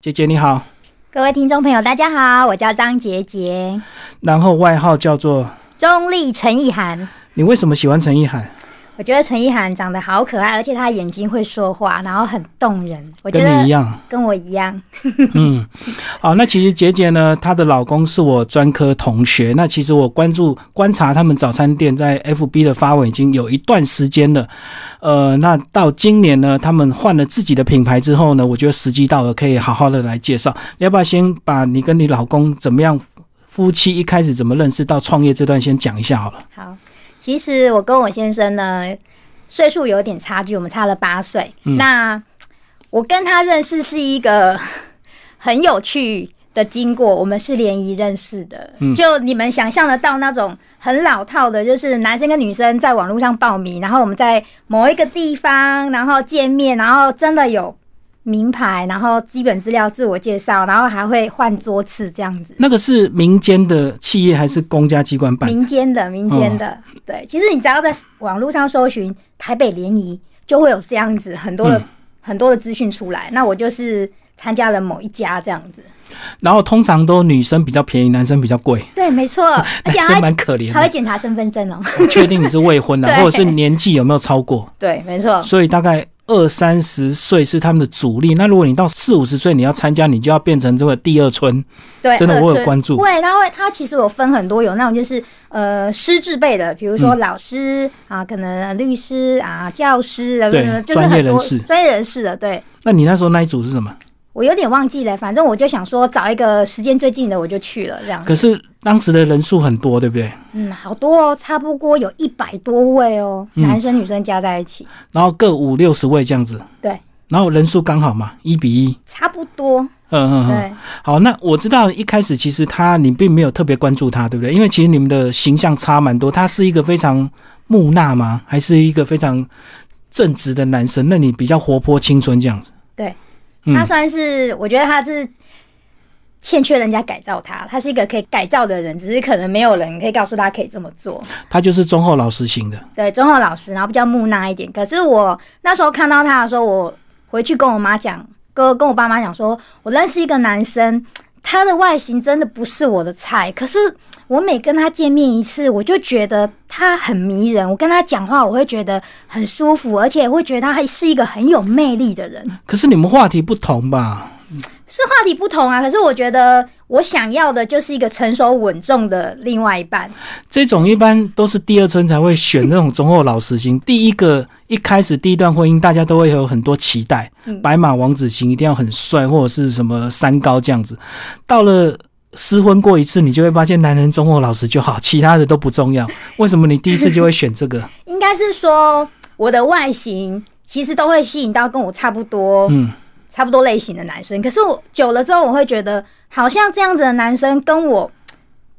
姐姐你好，各位听众朋友，大家好，我叫张杰杰，然后外号叫做中立陈意涵。你为什么喜欢陈意涵？我觉得陈意涵长得好可爱，而且她眼睛会说话，然后很动人。我觉得跟你一样，跟我一样。嗯，好，那其实杰杰呢，她的老公是我专科同学。那其实我关注观察他们早餐店在 FB 的发文已经有一段时间了。呃，那到今年呢，他们换了自己的品牌之后呢，我觉得时机到了，可以好好的来介绍。你要不要先把你跟你老公怎么样，夫妻一开始怎么认识到创业这段先讲一下好了。好。其实我跟我先生呢，岁数有点差距，我们差了八岁。那我跟他认识是一个 很有趣的经过，我们是联谊认识的。就你们想象得到那种很老套的，就是男生跟女生在网络上报名，然后我们在某一个地方，然后见面，然后真的有。名牌，然后基本资料、自我介绍，然后还会换桌次这样子。那个是民间的企业还是公家机关办？民间的，民间的。对，其实你只要在网络上搜寻台北联谊，就会有这样子很多的很多的资讯出来。那我就是参加了某一家这样子。然后通常都女生比较便宜，男生比较贵。对，没错。男生蛮可怜，他会检查身份证哦，确定你是未婚 的，或者是年纪有没有超过。对，没错。所以大概。二三十岁是他们的主力，那如果你到四五十岁，你要参加，你就要变成这个第二春。对，真的我有关注。对，他会，他其实有分很多，有那种就是呃师资辈的，比如说老师啊，可能律师啊，教师啊，对，专业人士，专业人士的。对。那你那时候那一组是什么？我有点忘记了，反正我就想说找一个时间最近的，我就去了这样。可是当时的人数很多，对不对？嗯，好多哦，差不多有一百多位哦，男生女生加在一起，然后各五六十位这样子。对，然后人数刚好嘛，一比一，差不多。嗯嗯嗯。好，那我知道一开始其实他你并没有特别关注他，对不对？因为其实你们的形象差蛮多，他是一个非常木讷吗？还是一个非常正直的男生？那你比较活泼青春这样子？对。他算是，我觉得他是欠缺人家改造他，他是一个可以改造的人，只是可能没有人可以告诉他可以这么做。他就是忠厚老实型的，对，忠厚老实，然后比较木讷一点。可是我那时候看到他的时候，我回去跟我妈讲，跟跟我爸妈讲，说我认识一个男生，他的外形真的不是我的菜，可是。我每跟他见面一次，我就觉得他很迷人。我跟他讲话，我会觉得很舒服，而且会觉得他还是一个很有魅力的人。可是你们话题不同吧？是话题不同啊。可是我觉得我想要的就是一个成熟稳重的另外一半。这种一般都是第二春才会选那种忠厚老实型。第一个一开始第一段婚姻，大家都会有很多期待，白马王子型一定要很帅，或者是什么三高这样子。到了。失婚过一次，你就会发现男人忠厚老实就好，其他的都不重要。为什么你第一次就会选这个？应该是说我的外形其实都会吸引到跟我差不多、嗯，差不多类型的男生。可是我久了之后，我会觉得好像这样子的男生跟我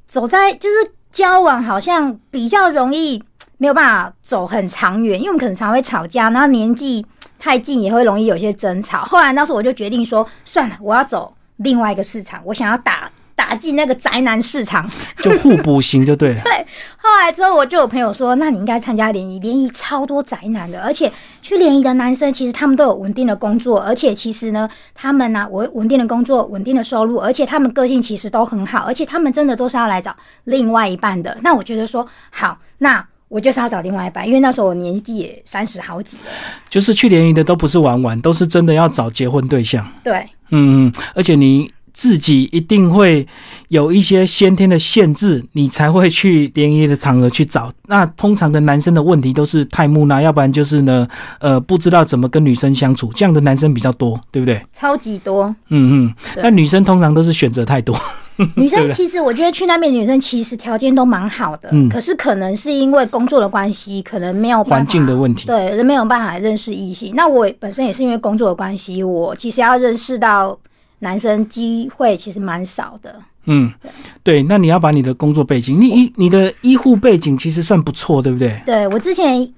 走在就是交往，好像比较容易没有办法走很长远，因为我们可能常会吵架，然后年纪太近也会容易有些争吵。后来那时候我就决定说，算了，我要走另外一个市场，我想要打。打进那个宅男市场，就互补型就对。对，后来之后我就有朋友说，那你应该参加联谊，联谊超多宅男的，而且去联谊的男生其实他们都有稳定的工作，而且其实呢，他们呢，我稳定的工作、稳定的收入，而且他们个性其实都很好，而且他们真的都是要来找另外一半的。那我觉得说，好，那我就是要找另外一半，因为那时候我年纪也三十好几了。就是去联谊的都不是玩玩，都是真的要找结婚对象。对，嗯嗯，而且你。自己一定会有一些先天的限制，你才会去联谊的场合去找。那通常的男生的问题都是太木讷，要不然就是呢，呃，不知道怎么跟女生相处，这样的男生比较多，对不对？超级多。嗯嗯。那女生通常都是选择太多。女生其实我觉得去那边女生其实条件都蛮好的，嗯，可是可能是因为工作的关系，可能没有环境的问题，对，没有办法认识异性。那我本身也是因为工作的关系，我其实要认识到。男生机会其实蛮少的。嗯，对，那你要把你的工作背景，你医你的医护背景其实算不错，对不对？对我之前，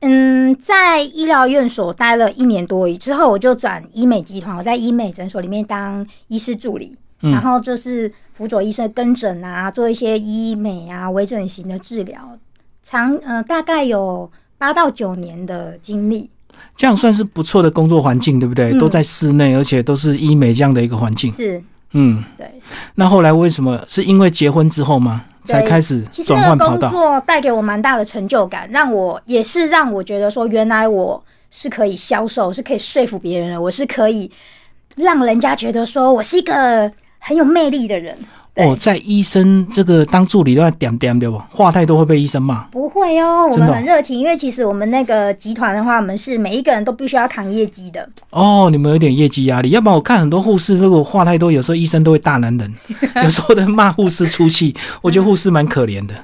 嗯，在医疗院所待了一年多，之后我就转医美集团，我在医美诊所里面当医师助理，然后就是辅佐医生跟诊啊，做一些医美啊微整形的治疗，长呃大概有八到九年的经历。这样算是不错的工作环境，对不对？都在室内，而且都是医美这样的一个环境。是，嗯，对。那后来为什么？是因为结婚之后吗？才开始转换跑道？工作带给我蛮大的成就感，让我也是让我觉得说，原来我是可以销售，是可以说服别人的，我是可以让人家觉得说我是一个很有魅力的人。哦，在医生这个当助理都要点点对不？话太多会被医生骂？不会哦，我们很热情，因为其实我们那个集团的话，我们是每一个人都必须要扛业绩的。哦，你们有点业绩压力，要不然我看很多护士如果话太多，有时候医生都会大男人，有时候都骂护士出气，我觉得护士蛮可怜的。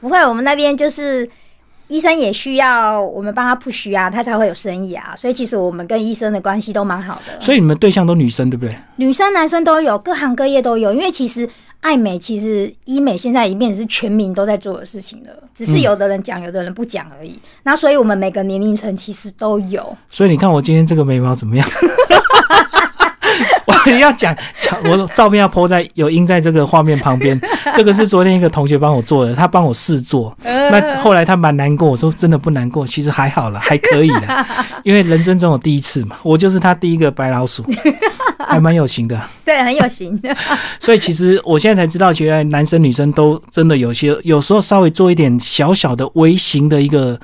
不会，我们那边就是。医生也需要我们帮他 push 啊，他才会有生意啊。所以其实我们跟医生的关系都蛮好的。所以你们对象都女生对不对？女生、男生都有，各行各业都有。因为其实爱美，其实医美现在已经变成是全民都在做的事情了，只是有的人讲，有的人不讲而已。那所以我们每个年龄层其实都有。所以你看我今天这个眉毛怎么样？我要讲讲，我照片要铺在有印在这个画面旁边。这个是昨天一个同学帮我做的，他帮我试做。那后来他蛮难过，我说真的不难过，其实还好了，还可以的。因为人生中有第一次嘛，我就是他第一个白老鼠，还蛮有型的。对，很有型。所以其实我现在才知道，觉得男生女生都真的有些，有时候稍微做一点小小的微型的一个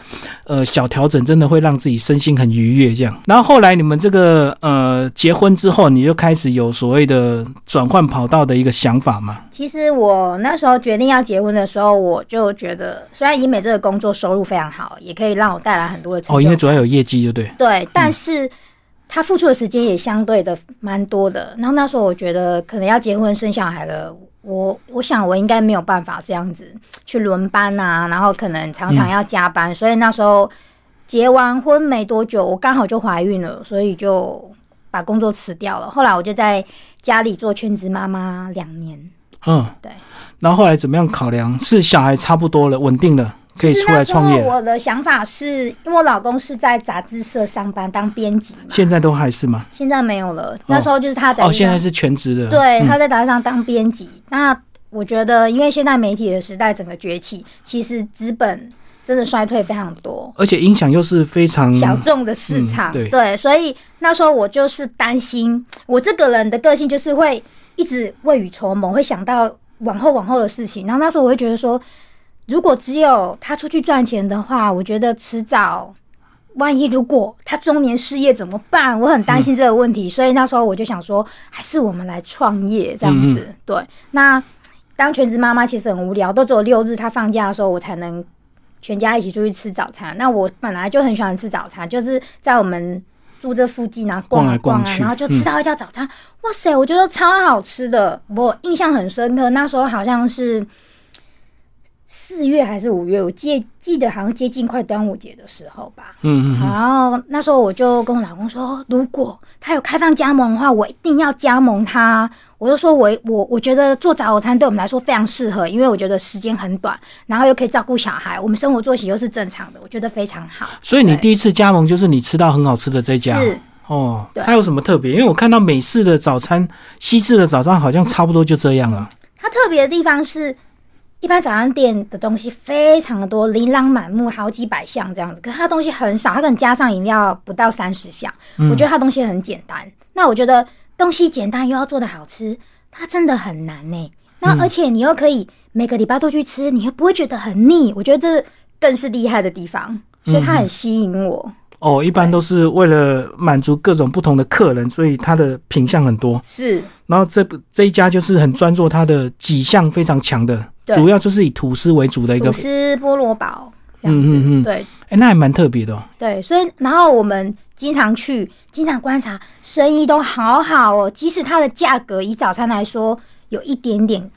呃小调整，真的会让自己身心很愉悦。这样，然后后来你们这个呃结婚之后，你就开始有所谓的转换跑道的一个想法吗？其实我那时候决定要结婚的时候，我就觉得，虽然医美这个工作收入非常好，也可以让我带来很多的成就，哦，因为主要有业绩，就对。对，但是他付出的时间也相对的蛮多的。然后那时候我觉得，可能要结婚生小孩了，我我想我应该没有办法这样子去轮班啊，然后可能常常要加班，所以那时候结完婚没多久，我刚好就怀孕了，所以就。把工作辞掉了，后来我就在家里做全职妈妈两年。嗯，对。然后后来怎么样考量？是小孩差不多了，稳定了，可以出来创业。我的想法是因为我老公是在杂志社上班当编辑，现在都还是吗？现在没有了。那时候就是他在哦，现在是全职的。对，他在杂志上当编辑。那我觉得，因为现在媒体的时代整个崛起，其实资本。真的衰退非常多，而且影响又是非常小众的市场，对，所以那时候我就是担心，我这个人的个性就是会一直未雨绸缪，会想到往后往后的事情。然后那时候我会觉得说，如果只有他出去赚钱的话，我觉得迟早，万一如果他中年失业怎么办？我很担心这个问题，所以那时候我就想说，还是我们来创业这样子。对，那当全职妈妈其实很无聊，都只有六日他放假的时候，我才能。全家一起出去吃早餐。那我本来就很喜欢吃早餐，就是在我们住这附近啊逛啊逛啊，然后就吃到一家早餐，哇塞，我觉得超好吃的，我印象很深刻。那时候好像是四月还是五月，我记记得好像接近快端午节的时候吧。嗯嗯。然后那时候我就跟我老公说，如果他有开放加盟的话，我一定要加盟他。我就说，我我我觉得做早餐对我们来说非常适合，因为我觉得时间很短，然后又可以照顾小孩，我们生活作息又是正常的，我觉得非常好。所以你第一次加盟就是你吃到很好吃的这家是哦，它有什么特别？因为我看到美式的早餐、西式的早餐好像差不多就这样了。它特别的地方是，一般早餐店的东西非常的多，琳琅满目，好几百项这样子，可是它东西很少，它可能加上饮料不到三十项。我觉得它东西很简单。那我觉得。东西简单又要做的好吃，它真的很难呢。那而且你又可以每个礼拜都去吃，你又不会觉得很腻。我觉得这更是厉害的地方，所以它很吸引我。哦，一般都是为了满足各种不同的客人，所以它的品相很多。是，然后这这一家就是很专做它的几项非常强的，主要就是以吐司为主的一个吐司菠萝堡。嗯嗯嗯，对，哎，那还蛮特别的。哦对，所以然后我们。经常去，经常观察，生意都好好哦。即使它的价格以早餐来说有一点点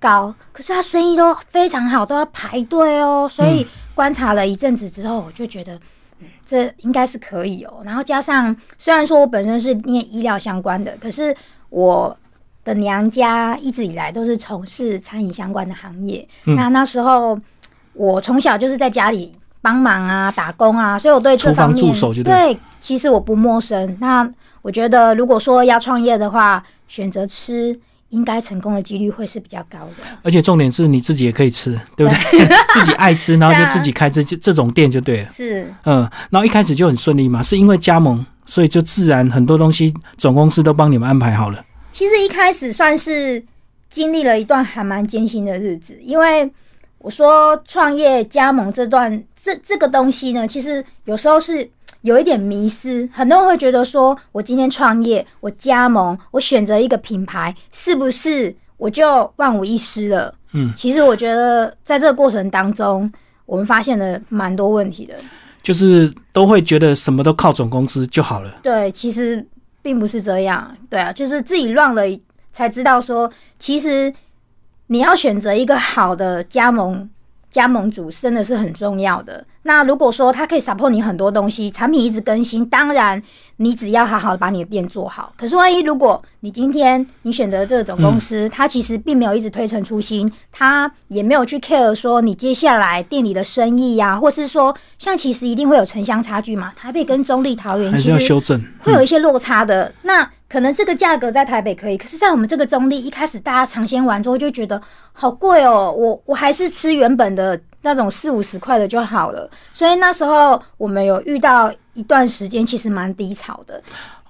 高，可是它生意都非常好，都要排队哦。所以观察了一阵子之后，我就觉得，嗯，这应该是可以哦。然后加上，虽然说我本身是念医疗相关的，可是我的娘家一直以来都是从事餐饮相关的行业。那那时候我从小就是在家里。帮忙啊，打工啊，所以我对这方面对，其实我不陌生。那我觉得，如果说要创业的话，选择吃应该成功的几率会是比较高的。而且重点是你自己也可以吃，对不对？自己爱吃，然后就 自己开这这种店就对了。是，嗯，然后一开始就很顺利嘛，是因为加盟，所以就自然很多东西总公司都帮你们安排好了。其实一开始算是经历了一段还蛮艰辛的日子，因为我说创业加盟这段这这个东西呢，其实有时候是。有一点迷失，很多人会觉得说，我今天创业，我加盟，我选择一个品牌，是不是我就万无一失了？嗯，其实我觉得在这个过程当中，我们发现了蛮多问题的，就是都会觉得什么都靠总公司就好了。对，其实并不是这样。对啊，就是自己乱了才知道说，其实你要选择一个好的加盟。加盟主真的是很重要的。那如果说他可以 support 你很多东西，产品一直更新，当然你只要好好把你的店做好。可是万一如果你今天你选择这种公司，他其实并没有一直推陈出新，他也没有去 care 说你接下来店里的生意呀，或是说像其实一定会有城乡差距嘛，台北跟中立桃园其实会有一些落差的。那可能这个价格在台北可以，可是，在我们这个中立，一开始大家尝鲜完之后就觉得好贵哦，我我还是吃原本的那种四五十块的就好了。所以那时候我们有遇到一段时间，其实蛮低潮的。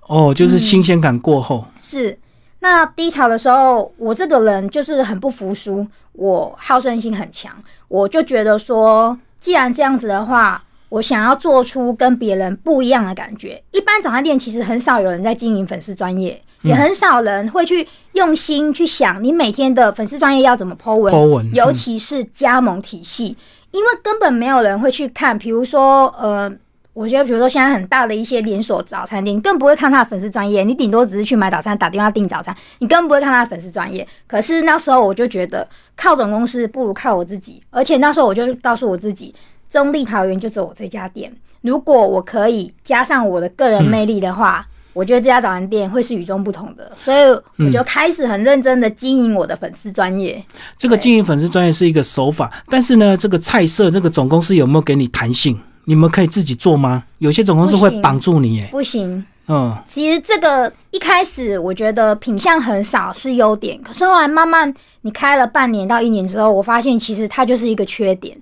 哦，就是新鲜感过后是那低潮的时候，我这个人就是很不服输，我好胜心很强，我就觉得说，既然这样子的话。我想要做出跟别人不一样的感觉。一般早餐店其实很少有人在经营粉丝专业，也很少人会去用心去想你每天的粉丝专业要怎么 Po 文，尤其是加盟体系，因为根本没有人会去看。比如说，呃，我觉得比如说现在很大的一些连锁早餐店，更不会看他的粉丝专业，你顶多只是去买早餐，打电话订早餐，你根本不会看他的粉丝专业。可是那时候我就觉得靠总公司不如靠我自己，而且那时候我就告诉我自己。中立桃园就走我这家店。如果我可以加上我的个人魅力的话，我觉得这家早餐店会是与众不同的。所以我就开始很认真的经营我的粉丝专业。这个经营粉丝专业是一个手法，但是呢，这个菜色，这个总公司有没有给你弹性？你们可以自己做吗？有些总公司会绑住你，耶。不行。嗯，其实这个一开始我觉得品相很少是优点，可是后来慢慢你开了半年到一年之后，我发现其实它就是一个缺点。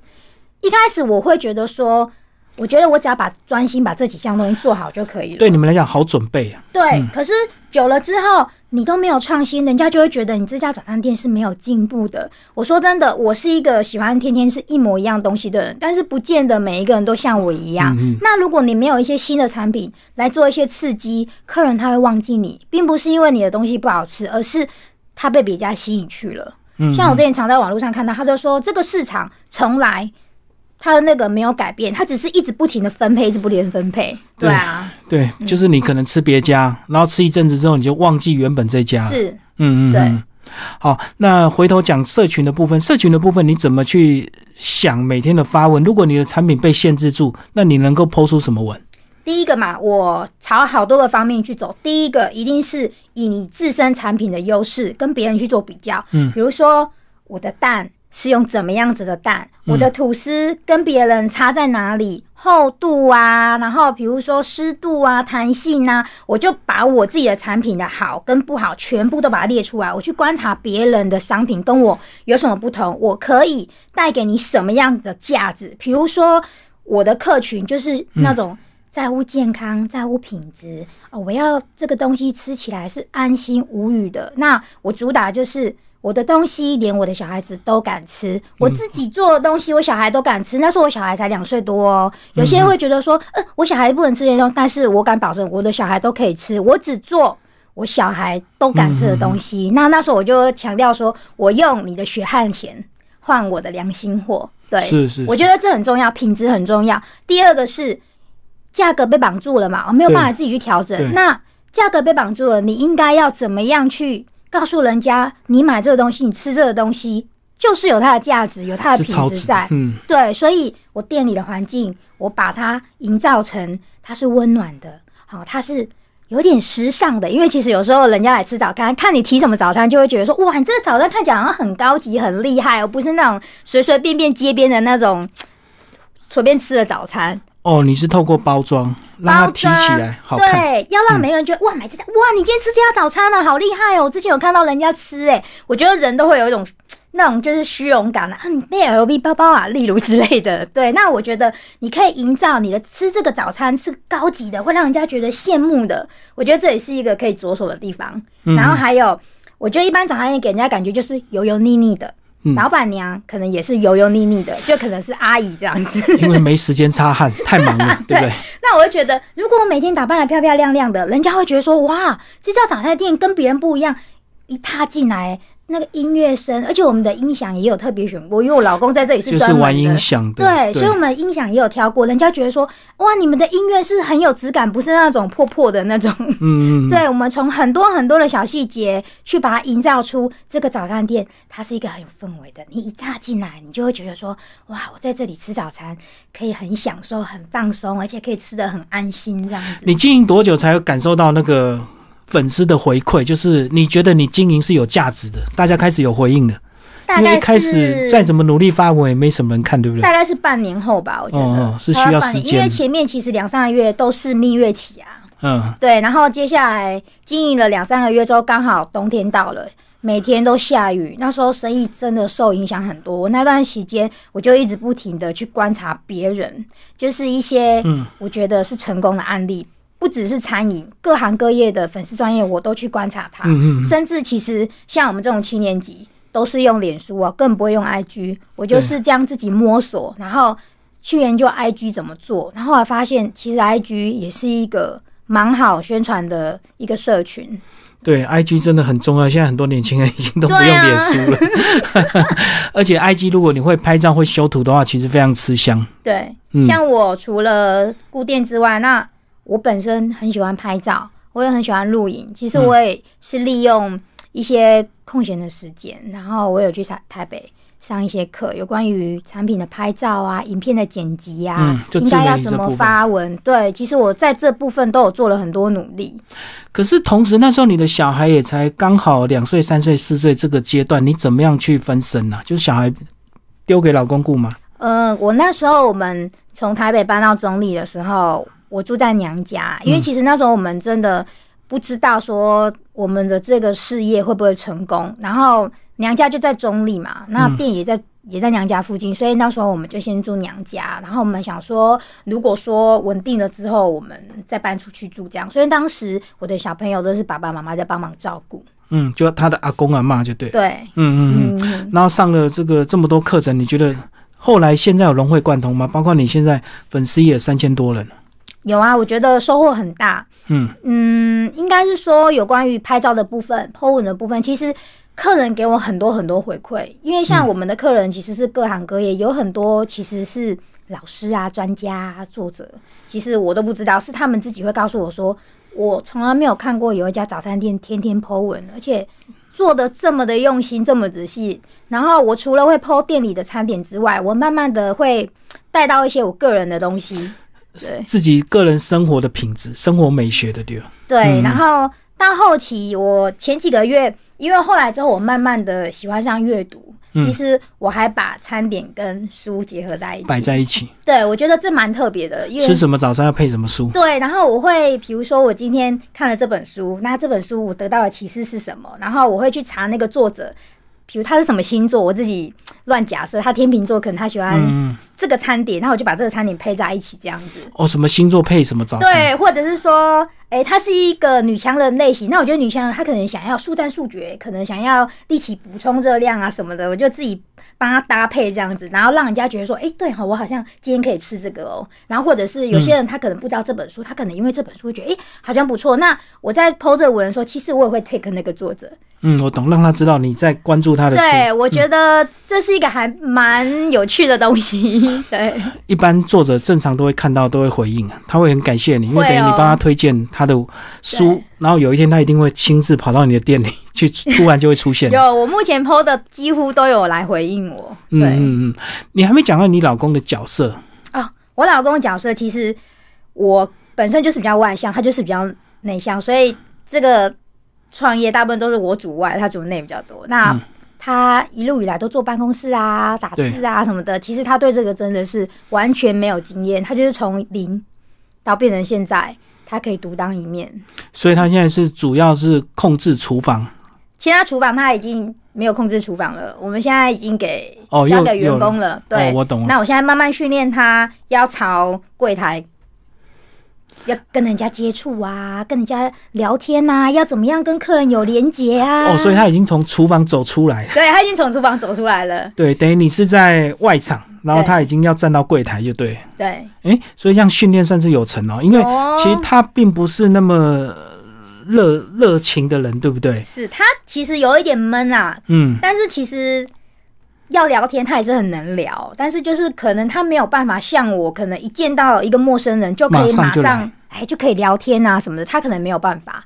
一开始我会觉得说，我觉得我只要把专心把这几项东西做好就可以了。对你们来讲，好准备啊。对，可是久了之后，你都没有创新，人家就会觉得你这家早餐店是没有进步的。我说真的，我是一个喜欢天天是一模一样东西的人，但是不见得每一个人都像我一样。那如果你没有一些新的产品来做一些刺激，客人他会忘记你，并不是因为你的东西不好吃，而是他被别家吸引去了。像我之前常在网络上看到，他就说这个市场从来。他的那个没有改变，他只是一直不停的分配，一直不停分配。对啊，对，就是你可能吃别家，然后吃一阵子之后，你就忘记原本这家。是，嗯嗯，对。好，那回头讲社群的部分，社群的部分你怎么去想每天的发文？如果你的产品被限制住，那你能够抛出什么文？第一个嘛，我朝好多个方面去走。第一个一定是以你自身产品的优势跟别人去做比较。嗯，比如说我的蛋。是用怎么样子的蛋？我的吐司跟别人差在哪里？厚度啊，然后比如说湿度啊、弹性啊，我就把我自己的产品的好跟不好全部都把它列出来。我去观察别人的商品跟我有什么不同，我可以带给你什么样的价值？比如说我的客群就是那种在乎健康、在乎品质哦，我要这个东西吃起来是安心无语的。那我主打就是。我的东西连我的小孩子都敢吃，我自己做的东西我小孩都敢吃。那时候我小孩才两岁多哦。有些人会觉得说，呃，我小孩不能吃这些东西，但是我敢保证我的小孩都可以吃。我只做我小孩都敢吃的东西。那那时候我就强调说，我用你的血汗钱换我的良心货。对，是是，我觉得这很重要，品质很重要。第二个是价格被绑住了嘛，我没有办法自己去调整。那价格被绑住了，你应该要怎么样去？告诉人家，你买这个东西，你吃这个东西，就是有它的价值，有它的品质在。嗯，对，所以我店里的环境，我把它营造成它是温暖的，好，它是有点时尚的。因为其实有时候人家来吃早餐，看你提什么早餐，就会觉得说，哇，你这个早餐看起来好像很高级、很厉害，而不是那种随随便便街边的那种随便吃的早餐。哦，你是透过包装让它提起来好看，对，要让每个人觉得、哇，买这家哇，你今天吃这家早餐了，好厉害哦！我之前有看到人家吃，哎，我觉得人都会有一种那种就是虚荣感的啊，你背 LV 包包啊，例如之类的。对，那我觉得你可以营造你的吃这个早餐是高级的，会让人家觉得羡慕的。我觉得这也是一个可以着手的地方。然后还有，我觉得一般早餐店给人家感觉就是油油腻腻的。老板娘可能也是油油腻腻的，就可能是阿姨这样子，因为没时间擦汗，太忙了，对不对？那我就觉得，如果我每天打扮的漂漂亮亮的，人家会觉得说，哇，这家早餐店跟别人不一样，一踏进来。那个音乐声，而且我们的音响也有特别选过，因为我老公在这里是专门玩音响的，对，所以我们音响也有挑过。人家觉得说，哇，你们的音乐是很有质感，不是那种破破的那种。嗯嗯。对，我们从很多很多的小细节去把它营造出这个早餐店，它是一个很有氛围的。你一踏进来，你就会觉得说，哇，我在这里吃早餐可以很享受、很放松，而且可以吃的很安心这样子。你经营多久才感受到那个？粉丝的回馈就是你觉得你经营是有价值的，大家开始有回应了。因为一开始再怎么努力发文也没什么人看，对不对？大概是半年后吧，我觉得是需要时间。因为前面其实两三个月都是蜜月期啊，嗯，对。然后接下来经营了两三个月之后，刚好冬天到了，每天都下雨，那时候生意真的受影响很多。我那段时间我就一直不停的去观察别人，就是一些嗯，我觉得是成功的案例。不只是餐饮，各行各业的粉丝专业我都去观察他，甚至其实像我们这种七年级都是用脸书啊，更不会用 IG。我就是将自己摸索，然后去研究 IG 怎么做，然后来发现其实 IG 也是一个蛮好宣传的一个社群。对，IG 真的很重要。现在很多年轻人已经都不用脸书了，而且 IG 如果你会拍照、会修图的话，其实非常吃香。对，像我除了固店之外，那我本身很喜欢拍照，我也很喜欢录影。其实我也是利用一些空闲的时间，然后我有去台台北上一些课，有关于产品的拍照啊、影片的剪辑啊，应该要怎么发文。对，其实我在这部分都有做了很多努力。可是同时那时候你的小孩也才刚好两岁、三岁、四岁这个阶段，你怎么样去分身呢？就是小孩丢给老公顾吗？呃，我那时候我们从台北搬到中立的时候。我住在娘家，因为其实那时候我们真的不知道说我们的这个事业会不会成功。然后娘家就在中立嘛，那店也在也在娘家附近，所以那时候我们就先住娘家。然后我们想说，如果说稳定了之后，我们再搬出去住这样。所以当时我的小朋友都是爸爸妈妈在帮忙照顾。嗯，就他的阿公阿妈就对。对，嗯嗯嗯。然后上了这个这么多课程，你觉得后来现在有融会贯通吗？包括你现在粉丝也三千多人。有啊，我觉得收获很大。嗯嗯，应该是说有关于拍照的部分、po 文的部分，其实客人给我很多很多回馈。因为像我们的客人其实是各行各业，有很多其实是老师啊、专家、作者，其实我都不知道，是他们自己会告诉我说，我从来没有看过有一家早餐店天天 po 文，而且做的这么的用心、这么仔细。然后我除了会 po 店里的餐点之外，我慢慢的会带到一些我个人的东西。对自己个人生活的品质、生活美学的对对，然后到后期，我前几个月，因为后来之后，我慢慢的喜欢上阅读。其实我还把餐点跟书结合在一起，摆在一起。对，我觉得这蛮特别的。因为吃什么早餐要配什么书？对，然后我会，比如说我今天看了这本书，那这本书我得到的启示是什么？然后我会去查那个作者。比如他是什么星座，我自己乱假设，他天秤座，可能他喜欢这个餐点，那我就把这个餐点配在一起，这样子。哦，什么星座配什么早餐？对，或者是说，哎，他是一个女强人类型，那我觉得女强人她可能想要速战速决，可能想要立起补充热量啊什么的，我就自己帮他搭配这样子，然后让人家觉得说，哎，对哈，我好像今天可以吃这个哦。然后或者是有些人他可能不知道这本书，他可能因为这本书觉得，哎，好像不错。那我在剖这文的时候，其实我也会 take 那个作者。嗯，我懂，让他知道你在关注他的。对，我觉得这是一个还蛮有趣的东西。对，一般作者正常都会看到，都会回应啊，他会很感谢你，因为等于你帮他推荐他的书，然后有一天他一定会亲自跑到你的店里去，突然就会出现。有，我目前 PO 的几乎都有来回应我。嗯嗯嗯，你还没讲到你老公的角色啊？我老公的角色其实我本身就是比较外向，他就是比较内向，所以这个。创业大部分都是我主外，他主内比较多。那他一路以来都坐办公室啊、打字啊什么的，其实他对这个真的是完全没有经验，他就是从零到变成现在，他可以独当一面。所以他现在是主要是控制厨房。其他厨房他已经没有控制厨房了，我们现在已经给哦交给员工了。对，我懂了。那我现在慢慢训练他，要朝柜台。要跟人家接触啊，跟人家聊天呐，要怎么样跟客人有连结啊？哦，所以他已经从厨房走出来了。对他已经从厨房走出来了。对，等于你是在外场，然后他已经要站到柜台，就对。对。哎，所以这样训练算是有成哦，因为其实他并不是那么热热情的人，对不对？是他其实有一点闷啊。嗯。但是其实。要聊天，他也是很能聊，但是就是可能他没有办法像我，可能一见到一个陌生人就可以马上哎就可以聊天啊什么的，他可能没有办法。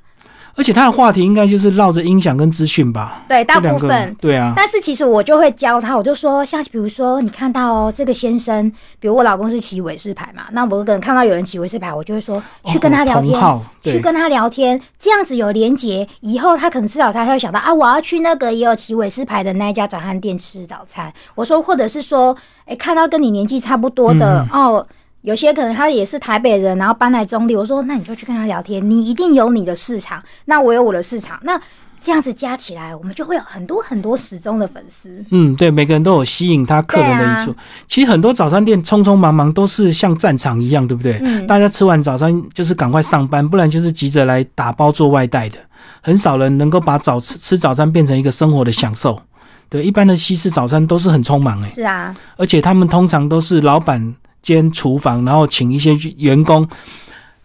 而且他的话题应该就是绕着音响跟资讯吧？对，大部分对啊。但是其实我就会教他，我就说，像比如说你看到哦，这个先生，比如我老公是骑伟士牌嘛，那我可能看到有人骑伟士牌，我就会说去跟他聊天，去跟他聊天，这样子有连结，以后他可能吃早餐，他会想到啊，我要去那个也有骑伟士牌的那一家早餐店吃早餐。我说，或者是说，哎，看到跟你年纪差不多的哦。有些可能他也是台北人，然后搬来中立。我说，那你就去跟他聊天，你一定有你的市场，那我有我的市场，那这样子加起来，我们就会有很多很多始终的粉丝。嗯，对，每个人都有吸引他客人的一处。其实很多早餐店匆匆忙忙都是像战场一样，对不对？嗯。大家吃完早餐就是赶快上班，不然就是急着来打包做外带的。很少人能够把早吃吃早餐变成一个生活的享受。对，一般的西式早餐都是很匆忙哎。是啊。而且他们通常都是老板。间厨房，然后请一些员工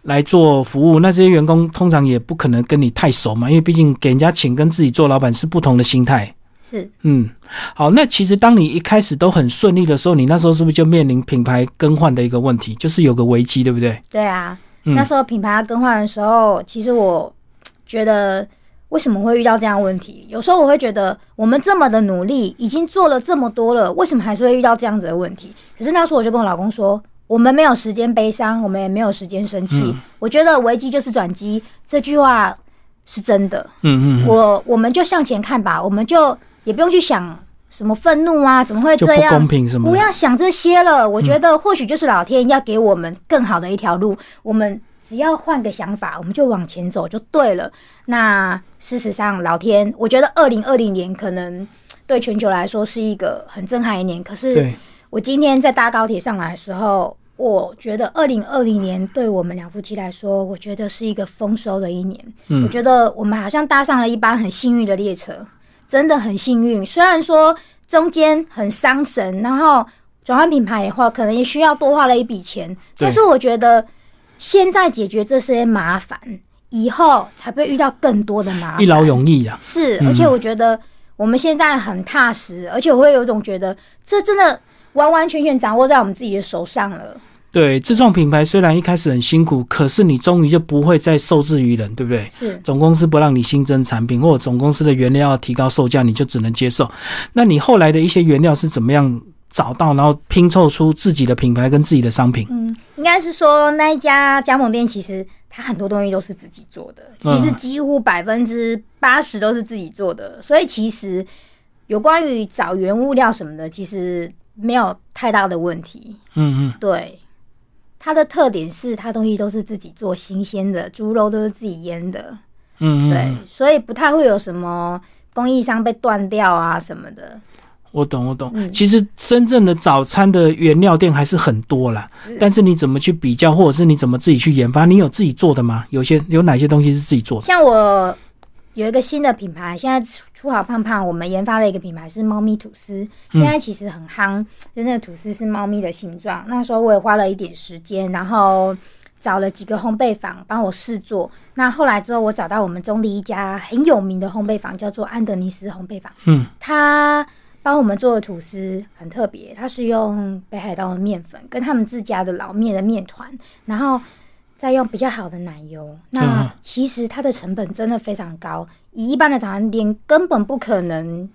来做服务。那这些员工通常也不可能跟你太熟嘛，因为毕竟给人家请跟自己做老板是不同的心态。是，嗯，好。那其实当你一开始都很顺利的时候，你那时候是不是就面临品牌更换的一个问题，就是有个危机，对不对？对啊，那时候品牌要更换的时候，其实我觉得。为什么会遇到这样问题？有时候我会觉得，我们这么的努力，已经做了这么多了，为什么还是会遇到这样子的问题？可是那时候我就跟我老公说，我们没有时间悲伤，我们也没有时间生气。我觉得危机就是转机，这句话是真的。嗯嗯，我我们就向前看吧，我们就也不用去想什么愤怒啊，怎么会这样？不公平什么？不要想这些了。我觉得或许就是老天要给我们更好的一条路，我们。只要换个想法，我们就往前走就对了。那事实上，老天，我觉得二零二零年可能对全球来说是一个很震撼一年。可是，我今天在搭高铁上来的时候，我觉得二零二零年对我们两夫妻来说，我觉得是一个丰收的一年。我觉得我们好像搭上了一班很幸运的列车，真的很幸运。虽然说中间很伤神，然后转换品牌的话，可能也需要多花了一笔钱，但是我觉得。现在解决这些麻烦，以后才会遇到更多的麻烦，一劳永逸呀。是，而且我觉得我们现在很踏实，而且我会有一种觉得，这真的完完全全掌握在我们自己的手上了。对，自创品牌虽然一开始很辛苦，可是你终于就不会再受制于人，对不对？是，总公司不让你新增产品，或者总公司的原料要提高售价，你就只能接受。那你后来的一些原料是怎么样？找到，然后拼凑出自己的品牌跟自己的商品。嗯，应该是说那一家加盟店，其实它很多东西都是自己做的，其实几乎百分之八十都是自己做的。所以其实有关于找原物料什么的，其实没有太大的问题。嗯嗯，对，它的特点是它东西都是自己做，新鲜的猪肉都是自己腌的。嗯嗯，对，所以不太会有什么供应商被断掉啊什么的。我懂，我懂。其实真正的早餐的原料店还是很多啦，但是你怎么去比较，或者是你怎么自己去研发？你有自己做的吗？有些有哪些东西是自己做的？像我有一个新的品牌，现在出好胖胖，我们研发了一个品牌是猫咪吐司，现在其实很夯，就那个吐司是猫咪的形状。那时候我也花了一点时间，然后找了几个烘焙坊帮我试做。那后来之后，我找到我们中立一家很有名的烘焙坊，叫做安德尼斯烘焙坊。嗯，它。帮我们做的吐司很特别，它是用北海道的面粉跟他们自家的老面的面团，然后再用比较好的奶油。那其实它的成本真的非常高，以一般的早餐店根本不可能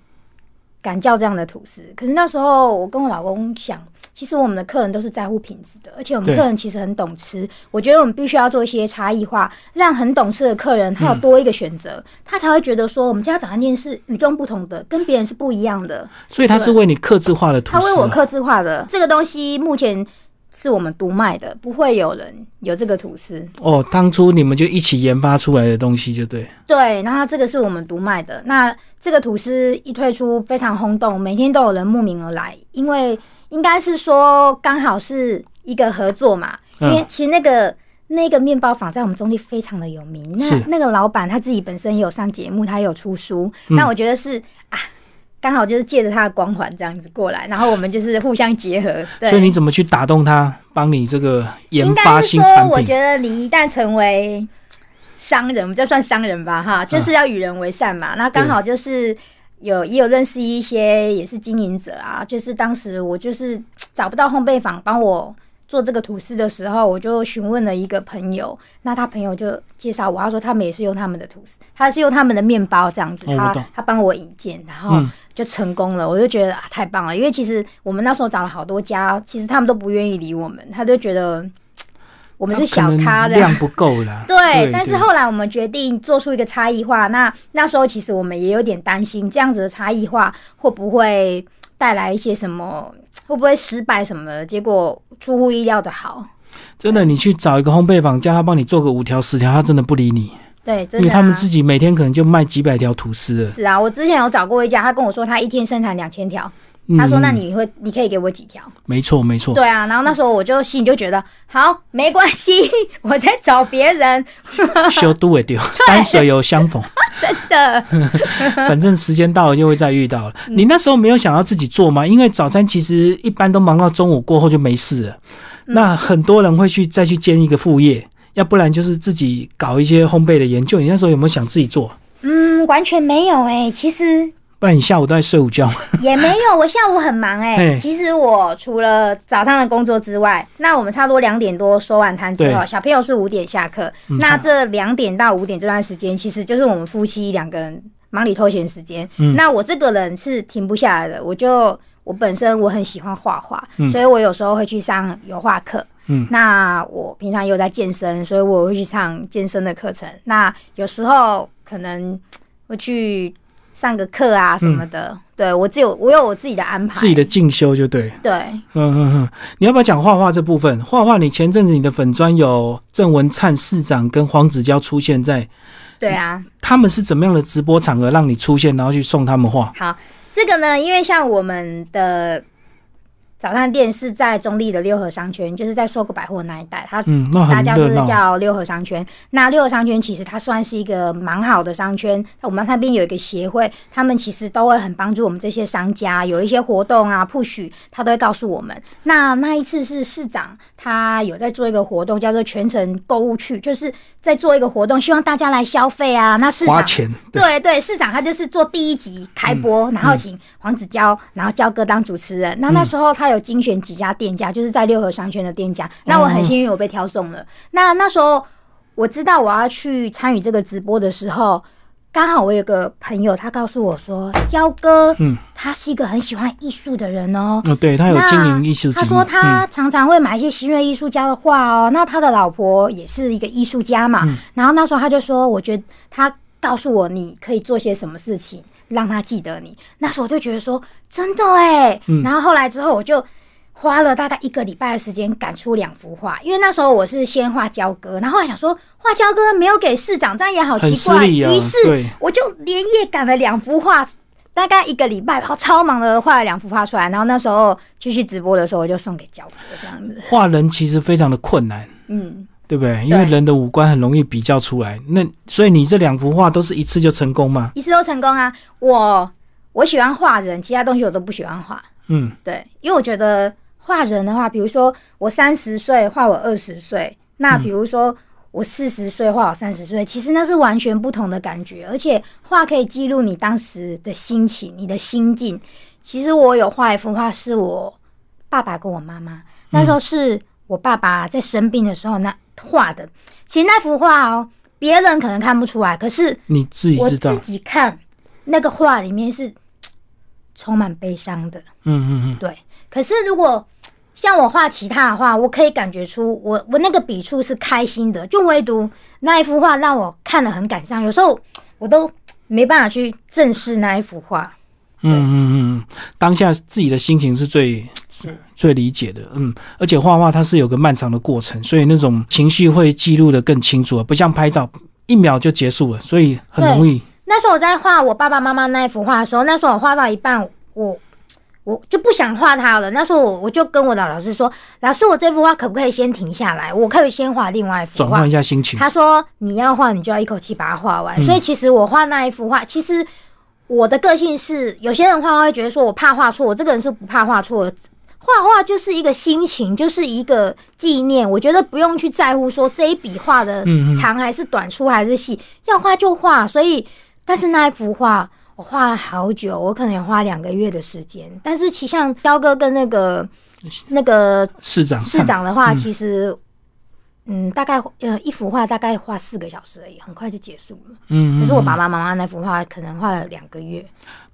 敢叫这样的吐司。可是那时候我跟我老公想，其实我们的客人都是在乎品质的，而且我们客人其实很懂吃。我觉得我们必须要做一些差异化，让很懂吃的客人他有多一个选择，他才会觉得说我们家早餐店是与众不同的，跟别人是不一样的。所以他是为你刻制化的。他为我刻制化的这个东西，目前是我们独卖的，不会有人有这个吐司。哦，当初你们就一起研发出来的东西，就对。对，然后这个是我们独卖的。那这个吐司一推出非常轰动，每天都有人慕名而来，因为应该是说刚好是一个合作嘛。因为嗯其实那个那个面包坊在我们中地非常的有名。那是那个老板他自己本身也有上节目，他也有出书。嗯那我觉得是啊。刚好就是借着他的光环这样子过来，然后我们就是互相结合。对，所以你怎么去打动他，帮你这个研应发说新产，品？我觉得你一旦成为商人，我们就算商人吧，哈，就是要与人为善嘛。那刚好就是有也有认识一些也是经营者啊，就是当时我就是找不到烘焙坊帮我。做这个吐司的时候，我就询问了一个朋友，那他朋友就介绍我，他说他们也是用他们的吐司，他是用他们的面包这样子，他哦他帮我引荐，然后嗯就成功了，我就觉得啊太棒了，因为其实我们那时候找了好多家，其实他们都不愿意理我们，他就觉得我们是小咖的。量不够啦。对，但是后来我们决定做出一个差异化。那那时候其实我们也有点担心，这样子的差异化会不会带来一些什么，会不会失败什么的？结果出乎意料的好。真的，你去找一个烘焙坊，叫他帮你做个五条十条，他真的不理你，对，真的、啊。因为他们自己每天可能就卖几百条吐司了。是啊，我之前有找过一家，他跟我说他一天生产两千条，嗯他说那你会你可以给我几条？没错没错，对啊，然后那时候我就心里就觉得好，没关系，我在找别人，修都会丢，山水有相逢，真的。反正时间到了就会再遇到了。嗯你那时候没有想要自己做吗？因为早餐其实一般都忙到中午过后就没事了，嗯那很多人会去再去兼一个副业，要不然就是自己搞一些烘焙的研究。你那时候有没有想自己做？嗯，完全没有哎、其实不然你下午都在睡午觉吗。也没有，我下午很忙哎、嘿其实我除了早上的工作之外，那我们差不多两点多收完摊之后，小朋友是五点下课，嗯那这两点到五点这段时间，其实就是我们夫妻两个人忙里偷闲时间。嗯那我这个人是停不下来的，我就我本身我很喜欢画画，嗯所以我有时候会去上油画课。嗯，那我平常也有在健身，所以我会去上健身的课程。那有时候可能会去上个课啊什么的。对我只有我有我自己的安排，自己的进修就对。对。嗯嗯嗯，你要不要讲画画这部分？画画，你前阵子你的粉砖有郑文灿市长跟黄子佼出现在，对啊，他们是怎么样的直播场合让你出现，然后去送他们画？好，这个呢，因为像我们的早餐店是在中立的六合商圈，就是在硕果百货那一带，它嗯，那大家都是。叫六合商圈。那六合商圈其实它算是一个蛮好的商圈，那我们那边有一个协会，他们其实都会很帮助我们这些商家，有一些活动啊，push，他都会告诉我们。那那一次是市长他有在做一个活动，叫做全程购物去，就是在做一个活动，希望大家来消费啊。那市长花钱，对，对对，市长他就是做第一集开播，然后请黄子佼，然后焦哥当主持人。那那时候他有精选几家店家，就是在六合商圈的店家。那我很幸运，我被挑中了。那那时候我知道我要去参与这个直播的时候，刚好我有个朋友，他告诉我说，焦哥，嗯，他是一个很喜欢艺术的人哦。哦，对他有经营艺术，他说嗯他常常会买一些新锐艺术家的画哦。那他的老婆也是一个艺术家嘛。嗯然后那时候他就说，我觉得他告诉我你可以做些什么事情让他记得你。那时候我就觉得说真的哎。嗯然后后来之后我就。花了大概一个礼拜的时间赶出两幅画，因为那时候我是先画焦哥，然后还想说画焦哥没有给市长，这样也好奇怪。于是我就连夜赶了两幅画，大概一个礼拜，然后超忙的画了两幅画出来。然后那时候继续直播的时候，我就送给焦哥这样子。画人其实非常的困难，嗯，对不对？因为人的五官很容易比较出来。那所以你这两幅画都是一次就成功吗？一次都成功啊！我我喜欢画人，其他东西我都不喜欢画。嗯，对，因为我觉得画人的话，比如说我三十岁画我二十岁，那比如说我四十岁画我三十岁，其实那是完全不同的感觉，而且画可以记录你当时的心情、你的心境。其实我有画一幅画，是我爸爸跟我妈妈那时候是我爸爸在生病的时候那画的。其实那幅画哦，别人可能看不出来，可是你自己我知道自，己看那个画里面是充满悲伤的。嗯嗯嗯，对。可是如果像我画其他的画，我可以感觉出我我那个笔触是开心的，就唯独那一幅画让我看了很感伤，有时候我都没办法去正视那一幅画。嗯嗯嗯，当下自己的心情是最是最理解的，嗯，而且画画它是有个漫长的过程，所以那种情绪会记录的更清楚，不像拍照一秒就结束了，所以很容易。那时候我在画我爸爸妈妈那一幅画的时候，那时候我画到一半，我我就不想画它了。那时候我我就跟我的老师说：“老师，我这幅画可不可以先停下来？我可以先画另外一幅，转换一下心情。”他说：“你要画，你就要一口气把它画完。”所以其实我画那一幅画，其实。我的个性是，有些人画画会觉得说我怕画错，我这个人是不怕画错。画画就是一个心情，就是一个纪念。我觉得不用去在乎说这一笔画的长还是短、粗还是细，要画就画。所以，但是那一幅画我画了好久，我可能也花两个月的时间。但是，其像彪哥跟那个那个市长市长的话，其实。嗯，大概呃一幅画大概画四个小时而已，很快就结束了。嗯，可是我爸爸妈妈那幅画可能画了两个月。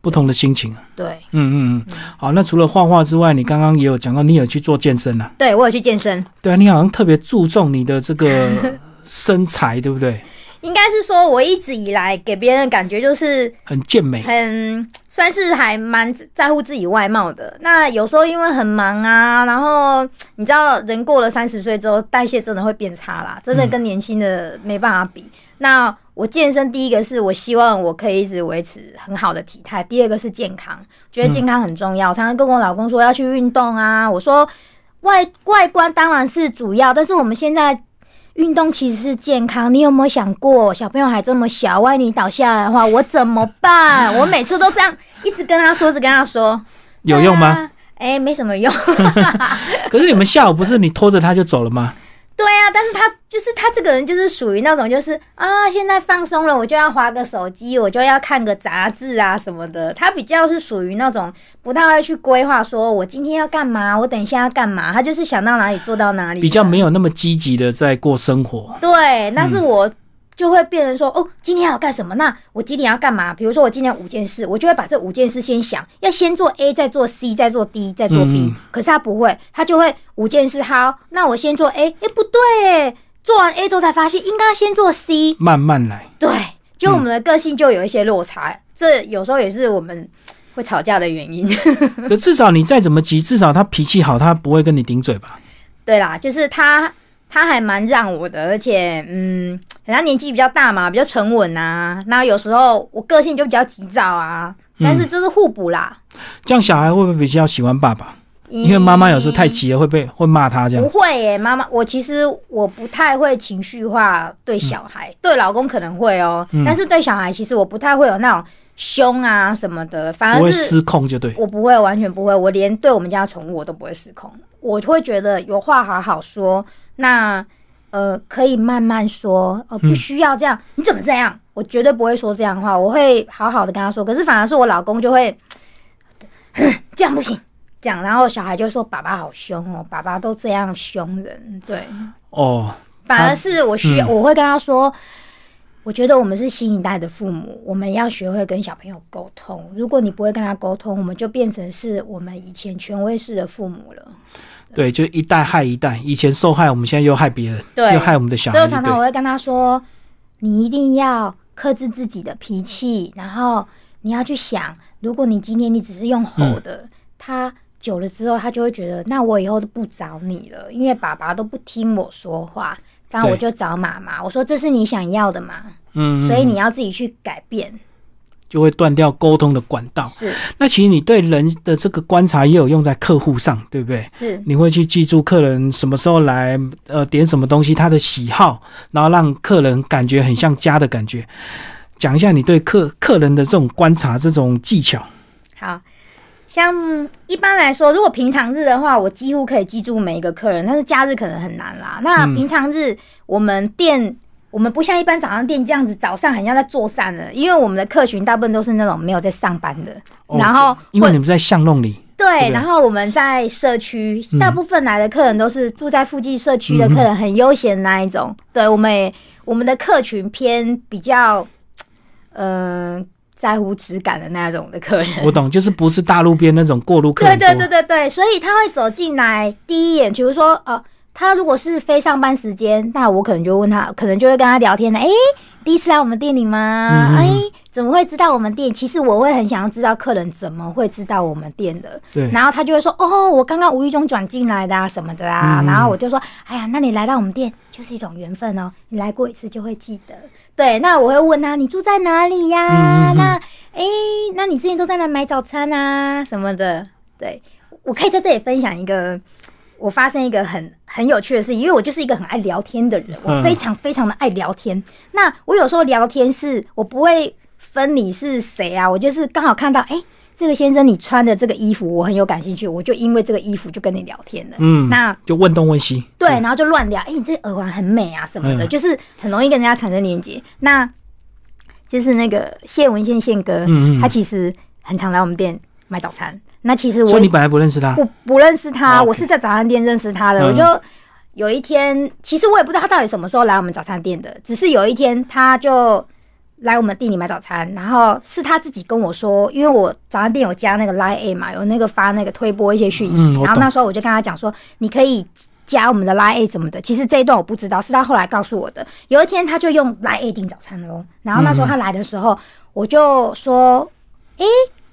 不同的心情。对，嗯嗯嗯。好，那除了画画之外，你刚刚也有讲到你有去做健身啊？对，我有去健身。对啊，你好像特别注重你的这个身材，对不对？应该是说，我一直以来给别人感觉就是很健美，很算是还蛮在乎自己外貌的。那有时候因为很忙啊，然后你知道，人过了三十岁之后，代谢真的会变差啦，真的跟年轻的没办法比。那我健身，第一个是我希望我可以一直维持很好的体态，第二个是健康，觉得健康很重要。常常跟我老公说要去运动啊，我说外外观当然是主要，但是我们现在。运动其实是健康，你有没有想过，小朋友还这么小，万一你倒下来的话，我怎么办？我每次都这样，一直跟他说，一直跟他说，有用吗？哎，没什么用。可是你们下午不是你拖着他就走了吗？对啊，但是他就是他这个人就是属于那种就是啊，现在放松了，我就要划个手机，我就要看个杂志啊什么的。他比较是属于那种不太会去规划，说我今天要干嘛，我等一下要干嘛。他就是想到哪里做到哪里，比较没有那么积极的在过生活。对，那是我。就会变成说哦，今天要干什么？那我几点要干嘛？比如说我今天五件事，我就会把这五件事先想，要先做 A，再做 C，再做 D，再做 B。可是他不会，他就会五件事。好，那我先做 A，哎，不对，做完 A 之后才发现应该先做 C，慢慢来。对，就我们的个性就有一些落差，这有时候也是我们会吵架的原因。可至少你再怎么急，至少他脾气好，他不会跟你顶嘴吧？对啦，就是他。他还蛮让我的，而且嗯，人家年纪比较大嘛，比较沉稳啊。那有时候我个性就比较急躁啊，但是就是互补啦。这样小孩会不会比较喜欢爸爸？因为妈妈有时候太急了，会被会骂他这样。不会耶，妈妈，我其实我不太会情绪化对小孩，对老公可能会哦，但是对小孩其实我不太会有那种凶啊什么的，反而是失控就对。我不会，完全不会，我连对我们家宠物我都不会失控，我会觉得有话好好说。那呃，可以慢慢说，呃，不需要这样。你怎么这样？我绝对不会说这样的话，我会好好的跟他说。可是反而是我老公就会这样不行，这样，然后小孩就说：“爸爸好凶哦，爸爸都这样凶人。”对，哦，反而是我需要，我会跟他说：“我觉得我们是新一代的父母，我们要学会跟小朋友沟通。如果你不会跟他沟通，我们就变成是我们以前权威式的父母了。”对，就一代害一代，以前受害，我们现在又害别人，又害我们的小孩。所以常常我会跟他说：“你一定要克制自己的脾气，然后你要去想，如果你今天你只是用吼的，他久了之后，他就会觉得，那我以后都不找你了，因为爸爸都不听我说话，那我就找妈妈。我说这是你想要的嘛？嗯，所以你要自己去改变。”就会断掉沟通的管道。是，那其实你对人的这个观察也有用在客户上，对不对？是，你会去记住客人什么时候来，呃，点什么东西，他的喜好，然后让客人感觉很像家的感觉。讲一下你对客客人的这种观察这种技巧。好像一般来说，如果平常日的话，我几乎可以记住每一个客人，但是假日可能很难啦。那平常日我们店。我们不像一般早上店这样子，早上很像在作战的，因为我们的客群大部分都是那种没有在上班的。然后，因为你们在巷弄里，对，然后我们在社区，大部分来的客人都是住在附近社区的客人，很悠闲那一种。对，我们我们的客群偏比较，嗯，在乎质感的那种的客人。我懂，就是不是大路边那种过路客对对对对对，所以他会走进来第一眼，比如说呃，他如果是非上班时间，那我可能就问他，可能就会跟他聊天的，哎。第一次来我们店里吗？哎，怎么会知道我们店？其实我会很想要知道客人怎么会知道我们店的。对。然后他就会说：“哦，我刚刚无意中转进来的啊，什么的啊。”然后我就说：“哎呀，那你来到我们店就是一种缘分哦，你来过一次就会记得。”对。那我会问他：“你住在哪里呀？”那哎，那你之前都在哪买早餐啊？什么的？对，我可以在这里分享一个。我发生一个很很有趣的事情，因为我就是一个很爱聊天的人，我非常非常的爱聊天。那我有时候聊天是我不会分你是谁啊，我就是刚好看到，哎，这个先生你穿的这个衣服我很有感兴趣，我就因为这个衣服就跟你聊天了。嗯，那就问东问西，对，然后就乱聊，哎，你这耳环很美啊什么的，就是很容易跟人家产生连接。那就是那个谢文宪宪哥，他其实很常来我们店买早餐。那其实我，所以你本来不认识他，我不认识他，我是在早餐店认识他的。我就有一天，其实我也不知道他到底什么时候来我们早餐店的，只是有一天他就来我们店里买早餐，然后是他自己跟我说，因为我早餐店有加那个 Line A 嘛，有那个发那个推播一些讯息，然后那时候我就跟他讲说，你可以加我们的 Line A 什么的。其实这一段我不知道，是他后来告诉我的。有一天他就用 Line A 订早餐了哦，然后那时候他来的时候，我就说，哎。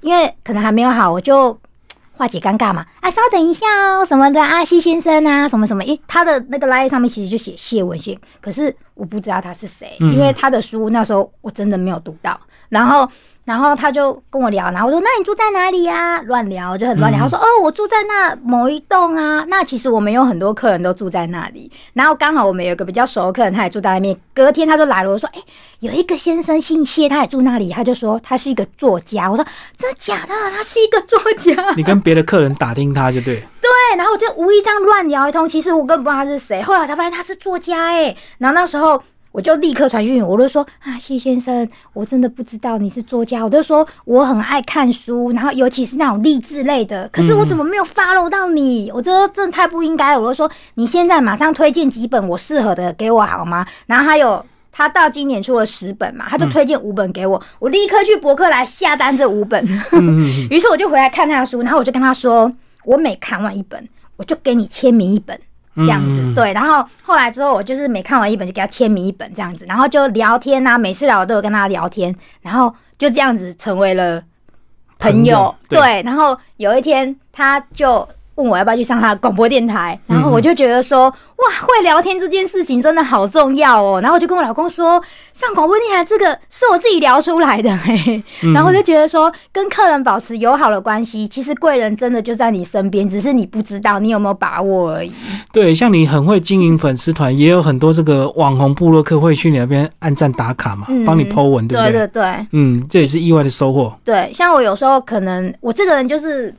因为可能还没有好，我就 化解尴尬嘛。啊，稍等一下哦，什么的，阿西先生啊，什么什么，诶，他的那个 line 上面其实就写谢文献，可是我不知道他是谁，因为他的书那时候我真的没有读到，然后。然后他就跟我聊，然后我说：“那你住在哪里呀？”乱聊就很乱聊。他说：“哦，我住在那某一栋啊。”那其实我们有很多客人都住在那里。然后刚好我们有一个比较熟的客人，他也住在那边。隔天他就来了，我说：“哎，有一个先生姓谢，他也住那里。”他就说他是一个作家。我说：“真的假的？他是一个作家？”你跟别的客人打听他就对。对，然后我就无意这样乱聊一通。其实我根本不知道他是谁。后来我才发现他是作家哎。然后那时候。我就立刻传讯，我就说啊，谢先生，我真的不知道你是作家。我就说我很爱看书，然后尤其是那种励志类的。可是我怎么没有 follow 到你？我觉得真的太不应该。我就说你现在马上推荐几本我适合的给我好吗？然后还有他到今年出了十本嘛，他就推荐五本给我，我立刻去博客来下单这五本。于是我就回来看他的书，然后我就跟他说，我每看完一本，我就给你签名一本。这样子对，然后后来之后，我就是每看完一本就给他签名一本这样子，然后就聊天啊，每次聊都有跟他聊天，然后就这样子成为了朋友。对，然后有一天他就。问我要不要去上他的广播电台，然后我就觉得说，哇，会聊天这件事情真的好重要哦。然后我就跟我老公说，上广播电台这个是我自己聊出来的，嘿。然后我就觉得说，跟客人保持友好的关系，其实贵人真的就在你身边，只是你不知道你有没有把握而已。对，像你很会经营粉丝团，也有很多这个网红部落客会去你那边按赞打卡嘛，帮你 Po 文，对不对？对对对，嗯，这也是意外的收获。对，像我有时候可能我这个人就是。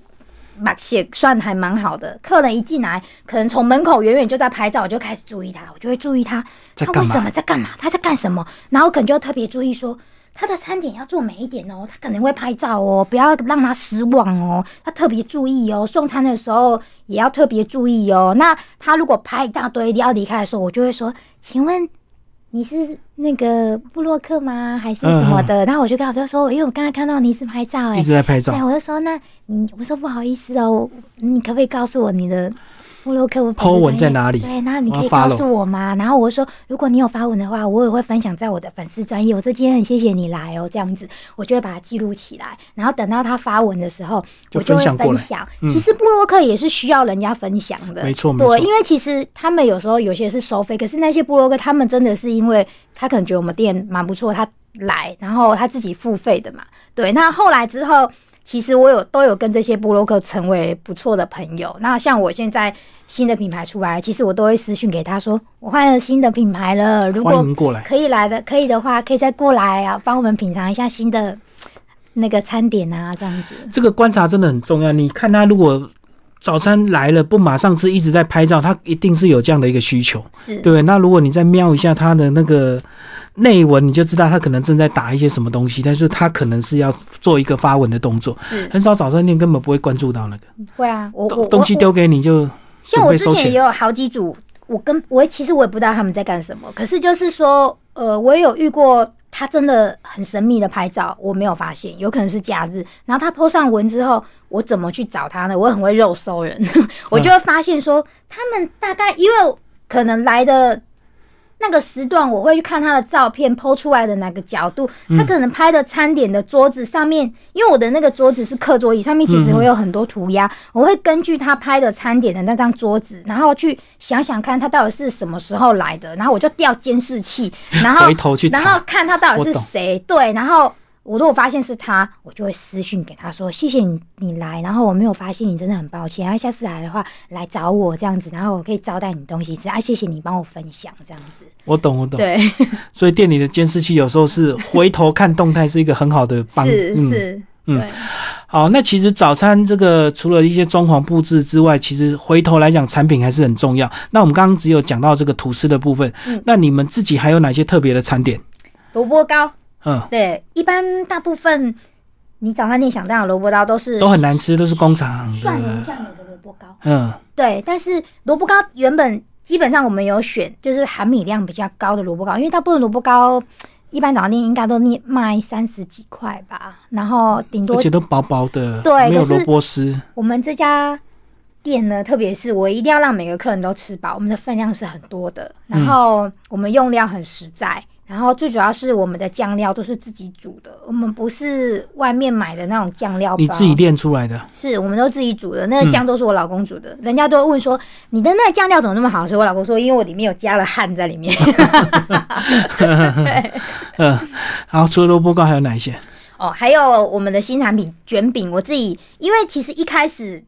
把写算还蛮好的，客人一进来，可能从门口远远就在拍照，我就开始注意他，我就会注意他，他为什么在干嘛？他在干什么？然后可能就特别注意说，他的餐点要做美一点哦，他可能会拍照哦，不要让他失望哦，他特别注意哦，送餐的时候也要特别注意哦。那他如果拍一大堆要离开的时候，我就会说，请问。你是那个布洛克吗？还是什么的？然后我就跟他就说，因为我刚刚看到你是拍照，哎，一直在拍照。对，我就说，那你我说不好意思哦，你可不可以告诉我你的？布洛克我发文在哪里？对，那你可以告诉我吗？然后我说，如果你有发文的话，我也会分享在我的粉丝专业。我这今天很谢谢你来哦，这样子我就会把它记录起来。然后等到他发文的时候，我就会分享。其实布洛克也是需要人家分享的，没错，对，因为其实他们有时候有些是收费，可是那些布洛克他们真的是因为他可能觉得我们店蛮不错，他来，然后他自己付费的嘛。对，那后来之后。其实我有都有跟这些布洛克成为不错的朋友。那像我现在新的品牌出来，其实我都会私讯给他说，我换了新的品牌了，如果可以来的，可以的话，可以再过来啊，帮我们品尝一下新的那个餐点啊，这样子。这个观察真的很重要。你看他如果早餐来了不马上吃，一直在拍照，他一定是有这样的一个需求，是对。那如果你再瞄一下他的那个。内文你就知道他可能正在打一些什么东西，但是他可能是要做一个发文的动作。很少早餐店根本不会关注到那个。会啊，我我东西丢给你就像我之前也有好几组，我跟我其实我也不知道他们在干什么，可是就是说，呃，我也有遇过他真的很神秘的拍照，我没有发现，有可能是假日。然后他 po 上文之后，我怎么去找他呢？我很会肉搜人，我就会发现说，他们大概因为可能来的。那个时段我会去看他的照片剖出来的哪个角度，他可能拍的餐点的桌子上面，因为我的那个桌子是课桌椅，上面其实会有很多涂鸦，我会根据他拍的餐点的那张桌子，然后去想想看他到底是什么时候来的，然后我就调监视器，然后回头去，然后看他到底是谁，对，然后。我如果发现是他，我就会私讯给他说：“谢谢你，你来。然后我没有发现你，真的很抱歉。然后下次来的话，来找我这样子，然后我可以招待你东西吃。啊，谢谢你帮我分享这样子。”我懂，我懂。对，所以店里的监视器有时候是回头看动态，是一个很好的帮。是是，嗯。好，那其实早餐这个除了一些装潢布置之外，其实回头来讲，产品还是很重要。那我们刚刚只有讲到这个吐司的部分，那你们自己还有哪些特别的餐点？萝卜糕。嗯，对，一般大部分你早餐店想到的萝卜糕都是都很难吃，都是工厂蒜蓉酱油的萝卜糕。嗯，对，但是萝卜糕原本基本上我们有选，就是含米量比较高的萝卜糕，因为大部分萝卜糕一般早餐店应该都卖三十几块吧，然后顶多而且都薄薄的，对，没有萝卜丝。我们这家店呢，特别是我一定要让每个客人都吃饱，我们的分量是很多的，然后我们用料很实在。然后最主要是我们的酱料都是自己煮的，我们不是外面买的那种酱料。你自己炼出来的？是，我们都自己煮的。那个酱都是我老公煮的。人家都问说，你的那个酱料怎么那么好吃？我老公说，因为我里面有加了汗在里面。对，嗯。然后除了萝卜糕还有哪一些？哦，还有我们的新产品卷饼。我自己因为其实一开始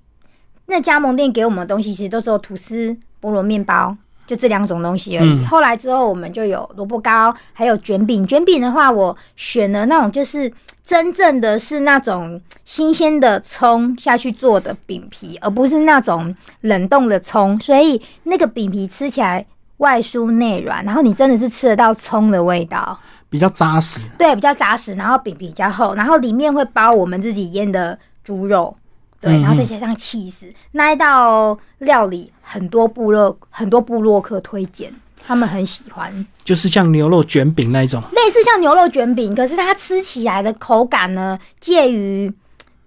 那加盟店给我们的东西，其实都是有吐司、菠萝面包。就这两种东西而已。后来之后，我们就有萝卜糕，还有卷饼。卷饼的话，我选了那种就是真正的是那种新鲜的葱下去做的饼皮，而不是那种冷冻的葱。所以那个饼皮吃起来外酥内软，然后你真的是吃得到葱的味道，比较扎实。对，比较扎实，然后饼皮比较厚，然后里面会包我们自己腌的猪肉。对，然后再加上气势，那一道料理很多部落很多部落客推荐，他们很喜欢，就是像牛肉卷饼那一种，类似像牛肉卷饼，可是它吃起来的口感呢，介于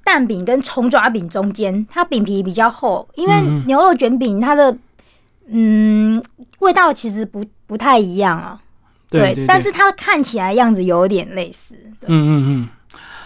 蛋饼跟葱抓饼中间，它饼皮比较厚，因为牛肉卷饼它的嗯味道其实不不太一样啊，对，但是它看起来样子有点类似，嗯嗯嗯。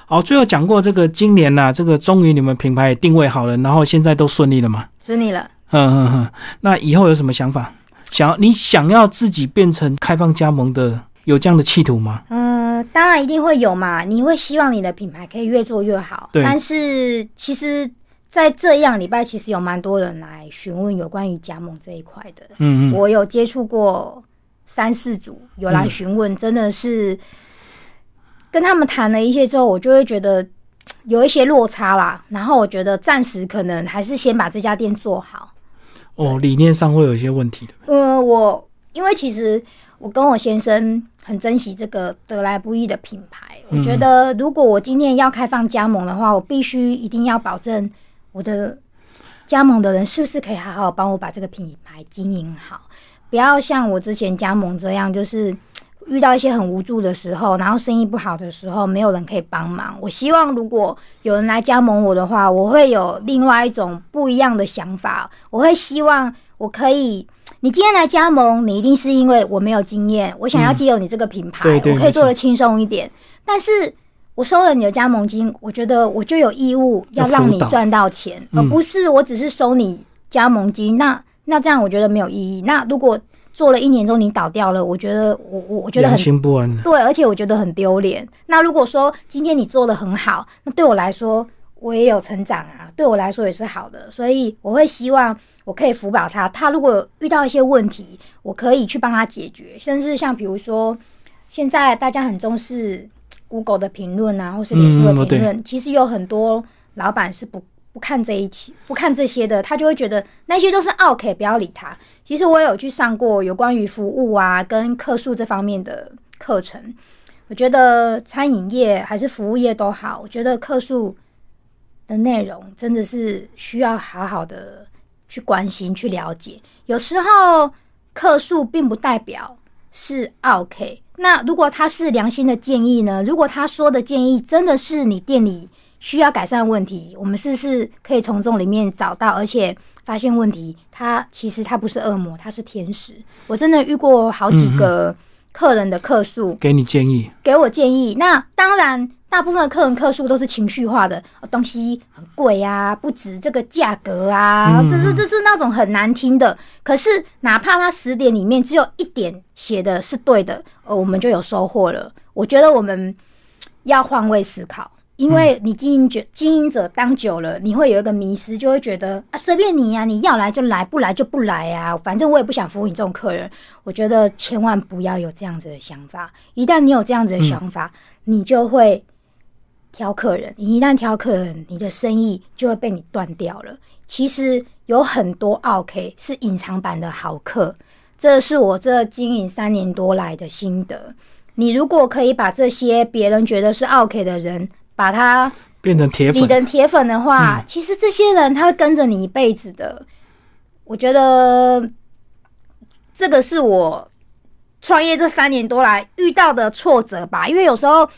好，最后讲过这个今年呐，这个终于你们品牌也定位好了，然后现在都顺利了吗？顺利了。嗯嗯嗯。那以后有什么想法？想要你想要自己变成开放加盟的，有这样的企图吗？嗯，当然一定会有嘛。你会希望你的品牌可以越做越好。对。但是其实，在这样礼拜，其实有蛮多人来询问有关于加盟这一块的。嗯嗯。我有接触过三四组有来询问，真的是。跟他们谈了一些之后，我就会觉得有一些落差啦。然后我觉得暂时可能还是先把这家店做好。哦，理念上会有一些问题的。呃，我因为其实我跟我先生很珍惜这个得来不易的品牌。我觉得如果我今天要开放加盟的话，我必须一定要保证我的加盟的人是不是可以好好帮我把这个品牌经营好，不要像我之前加盟这样，就是。遇到一些很无助的时候，然后生意不好的时候，没有人可以帮忙。我希望如果有人来加盟我的话，我会有另外一种不一样的想法。我会希望我可以，你今天来加盟，你一定是因为我没有经验，我想要借由你这个品牌，我可以做的轻松一点。但是我收了你的加盟金，我觉得我就有义务要让你赚到钱，而不是我只是收你加盟金。那那这样我觉得没有意义。那如果做了一年之后你倒掉了，我觉得我我我觉得很心不安。对，而且我觉得很丢脸。那如果说今天你做的很好，那对我来说我也有成长啊，对我来说也是好的。所以我会希望我可以辅导他。他如果遇到一些问题，我可以去帮他解决。甚至像比如说，现在大家很重视 Google 的评论啊，或是脸书的评论，其实有很多老板是不。不看这一期，不看这些的，他就会觉得那些都是 OK，不要理他。其实我有去上过有关于服务啊跟客诉这方面的课程。我觉得餐饮业还是服务业都好，我觉得客诉的内容真的是需要好好的去关心、去了解。有时候客诉并不代表是 OK，那如果他是良心的建议呢？如果他说的建议真的是你店里需要改善问题，我们是不是可以从中里面找到，而且发现问题？他其实他不是恶魔，他是天使。我真的遇过好几个客人的客诉，给你建议，给我建议。那当然。大部分的客人客诉都是情绪化的，东西很贵啊，不值这个价格啊，这是这是那种很难听的。可是哪怕他十点里面只有一点写的是对的，呃，我们就有收获了。我觉得我们要换位思考，因为你经营者经营者当久了，你会有一个迷失，就会觉得啊，随便你呀，你要来就来，不来就不来呀，反正我也不想服务你这种客人。我觉得千万不要有这样子的想法，一旦你有这样子的想法，你就会。挑客人，你一旦挑客人，你的生意就会被你断掉了。其实有很多 OK 是隐藏版的好客，这是我这经营三年多来的心得。你如果可以把这些别人觉得是 OK 的人，把他变成铁粉，你的铁粉的话，其实这些人他会跟着你一辈子的。我觉得这个是我创业这三年多来遇到的挫折吧，因为有时候。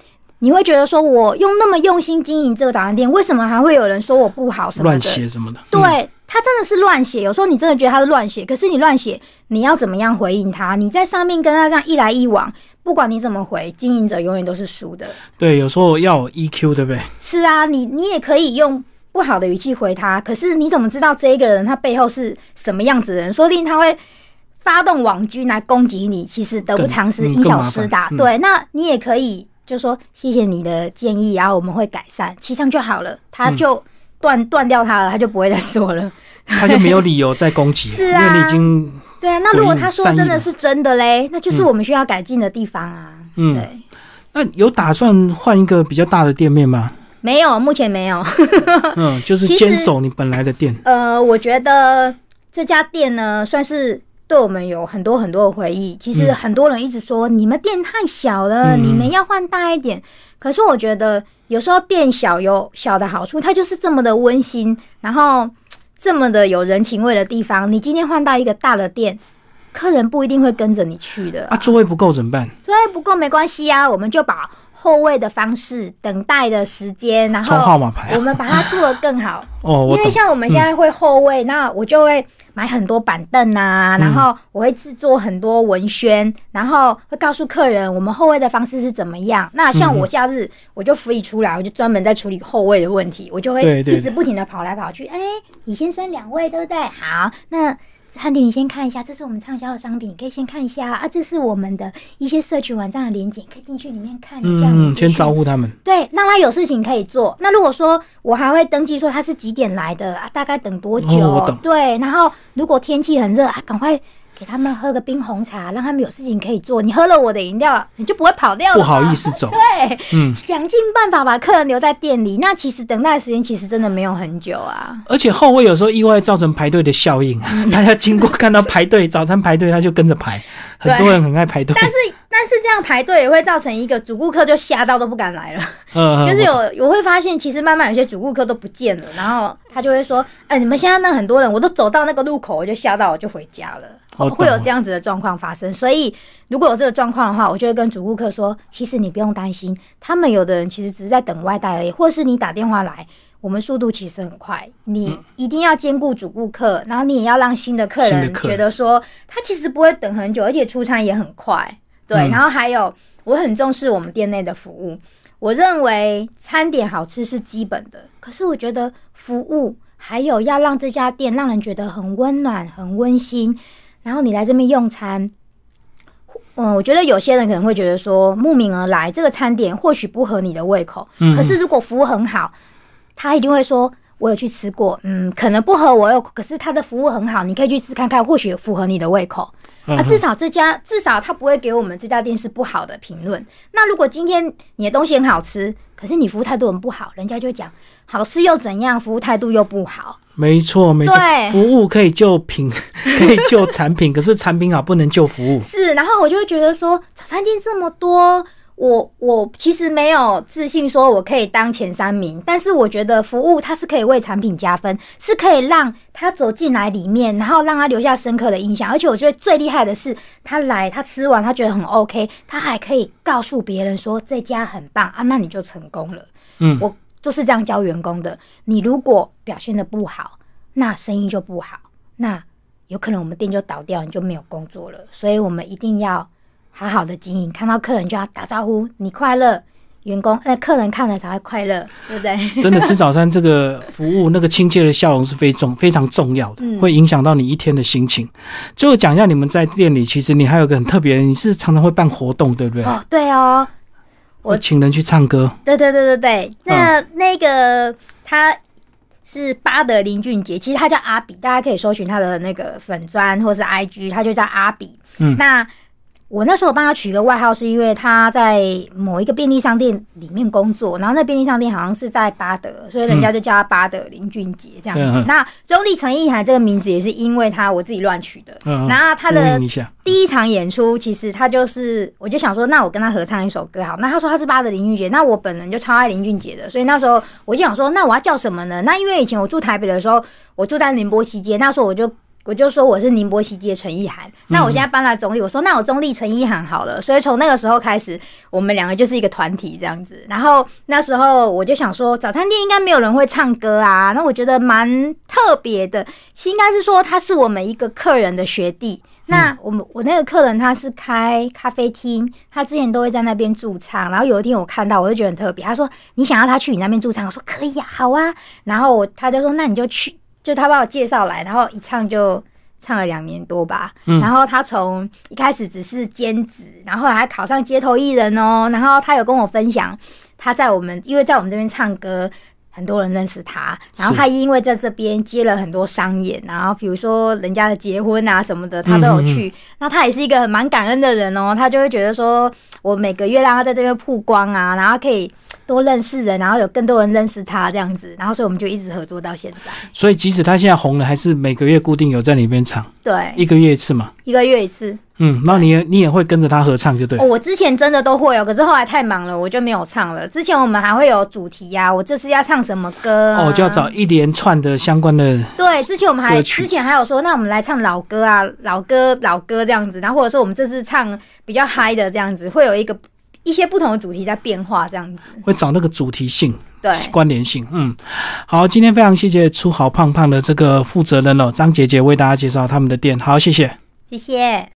你会觉得说，我用那么用心经营这个早餐店，为什么还会有人说我不好什么的？乱写什么的？对他真的是乱写。有时候你真的觉得他是乱写，可是你乱写，你要怎么样回应他？你在上面跟他这样一来一往，不管你怎么回，经营者永远都是输的。对，有时候要 EQ，对不对？是啊，你你也可以用不好的语气回他，可是你怎么知道这一个人他背后是什么样子的人？说不定他会发动网军来攻击你，其实得不偿失，因小失大。对，那你也可以。就说谢谢你的建议，然后我们会改善，其上就好了，他就断断掉他了，他就不会再说了，他就没有理由再攻击，是啊，因为你已经对啊。那如果他说真的是真的嘞，那就是我们需要改进的地方啊。嗯，对。那有打算换一个比较大的店面吗？没有，目前没有。嗯，就是坚守你本来的店。呃，我觉得这家店呢，算是。对我们有很多很多的回忆。其实很多人一直说你们店太小了，你们要换大一点。可是我觉得有时候店小有小的好处，它就是这么的温馨，然后这么的有人情味的地方。你今天换到一个大的店，客人不一定会跟着你去的啊。座位不够怎么办？座位不够没关系啊，我们就把。后位的方式，等待的时间，然后号码牌，我们把它做得更好。哦，因为像我们现在会后位，那我就会买很多板凳啊，然后我会制作很多文宣，然后会告诉客人我们后位的方式是怎么样。那像我假日我就 free 出来，我就专门在处理后位的问题，我就会一直不停的跑来跑去。哎，李先生两位对不对？好，那。汉迪，你先看一下，这是我们畅销的商品，可以先看一下啊。这是我们的一些社区网站的连接，可以进去里面看一下。嗯，先招呼他们。对，让他有事情可以做。那如果说我还会登记说他是几点来的啊？大概等多久？对，然后如果天气很热啊，赶快。给他们喝个冰红茶，让他们有事情可以做。你喝了我的饮料，你就不会跑掉了。不好意思走。对，嗯，想尽办法把客人留在店里。那其实等待时间其实真的没有很久啊。而且后会有时候意外造成排队的效应啊，大家经过看到排队早餐排队，他就跟着排。很多人很爱排队。但是但是这样排队也会造成一个主顾客就吓到都不敢来了。嗯，就是有我会发现，其实慢慢有些主顾客都不见了，然后他就会说：“哎，你们现在那很多人，我都走到那个路口，我就吓到，我就回家了。”会有这样子的状况发生，所以如果有这个状况的话，我就会跟主顾客说，其实你不用担心，他们有的人其实只是在等外带而已，或是你打电话来，我们速度其实很快。你一定要兼顾主顾客，然后你也要让新的客人觉得说，他其实不会等很久，而且出餐也很快。对，然后还有我很重视我们店内的服务，我认为餐点好吃是基本的，可是我觉得服务还有要让这家店让人觉得很温暖、很温馨。然后你来这边用餐，嗯，我觉得有些人可能会觉得说，慕名而来这个餐点或许不合你的胃口，嗯，可是如果服务很好，他一定会说，我有去吃过，嗯，可能不合我，又可是他的服务很好，你可以去吃看看，或许符合你的胃口。那至少这家至少他不会给我们这家店是不好的评论。那如果今天你的东西很好吃，可是你服务态度很不好，人家就讲好吃又怎样，服务态度又不好。没错，没错，服务可以救品，可以救产品，可是产品好不能救服务。是，然后我就会觉得说，早餐店这么多。我我其实没有自信说我可以当前三名，但是我觉得服务它是可以为产品加分，是可以让他走进来里面，然后让他留下深刻的印象。而且我觉得最厉害的是，他来他吃完他觉得很 OK，他还可以告诉别人说这家很棒啊，那你就成功了。嗯，我就是这样教员工的。你如果表现的不好，那生意就不好，那有可能我们店就倒掉，你就没有工作了。所以我们一定要。好好的经营，看到客人就要打招呼，你快乐，员工呃客人看了才会快乐，对不对？真的吃早餐这个服务，那个亲切的笑容是非重非常重要的，会影响到你一天的心情。最后讲一下，你们在店里，其实你还有个很特别，你是常常会办活动，对不对？哦，对哦，我请人去唱歌。对对对对对，那那个他是巴德林俊杰，其实他叫阿比，大家可以搜寻他的那个粉砖或是 IG，他就叫阿比。嗯，那。我那时候帮他取个外号，是因为他在某一个便利商店里面工作，然后那便利商店好像是在巴德，所以人家就叫他巴德林俊杰这样子。那中立陈意涵这个名字也是因为他我自己乱取的。然后他的第一场演出，其实他就是，我就想说，那我跟他合唱一首歌好。那他说他是巴德林俊杰，那我本人就超爱林俊杰的，所以那时候我就想说，那我要叫什么呢？那因为以前我住台北的时候，我住在宁波西街，那时候我就。我就说我是宁波西街陈意涵，那我现在搬来中立，我说那我中立陈意涵好了，所以从那个时候开始，我们两个就是一个团体这样子。然后那时候我就想说，早餐店应该没有人会唱歌啊，那我觉得蛮特别的，应该是说他是我们一个客人的学弟。那我们我那个客人他是开咖啡厅，他之前都会在那边驻唱，然后有一天我看到，我就觉得很特别。他说你想要他去你那边驻唱，我说可以呀，好啊。然后我他就说那你就去。就他把我介绍来，然后一唱就唱了两年多吧。然后他从一开始只是兼职，然后还考上街头艺人哦。然后他有跟我分享，他在我们因为在我们这边唱歌，很多人认识他。然后他因为在这边接了很多商演，然后比如说人家的结婚啊什么的，他都有去。那他也是一个蛮感恩的人哦，他就会觉得说我每个月让他在这边曝光啊，然后可以。多认识人，然后有更多人认识他这样子，然后所以我们就一直合作到现在。所以即使他现在红了，还是每个月固定有在里面唱。对，一个月一次嘛。一个月一次。嗯，那你也你也会跟着他合唱就对。哦，我之前真的都会哦，可是后来太忙了，我就没有唱了。之前我们还会有主题呀，我这次要唱什么歌？哦，就要找一连串的相关的。对，之前我们还之前还有说，那我们来唱老歌啊，老歌老歌这样子，然后或者说我们这次唱比较嗨的这样子，会有一个。一些不同的主题在变化，这样子会找那个主题性、对关联性。嗯，好，今天非常谢谢出好胖胖的这个负责人哦，张姐姐为大家介绍他们的店。好，谢谢，谢谢。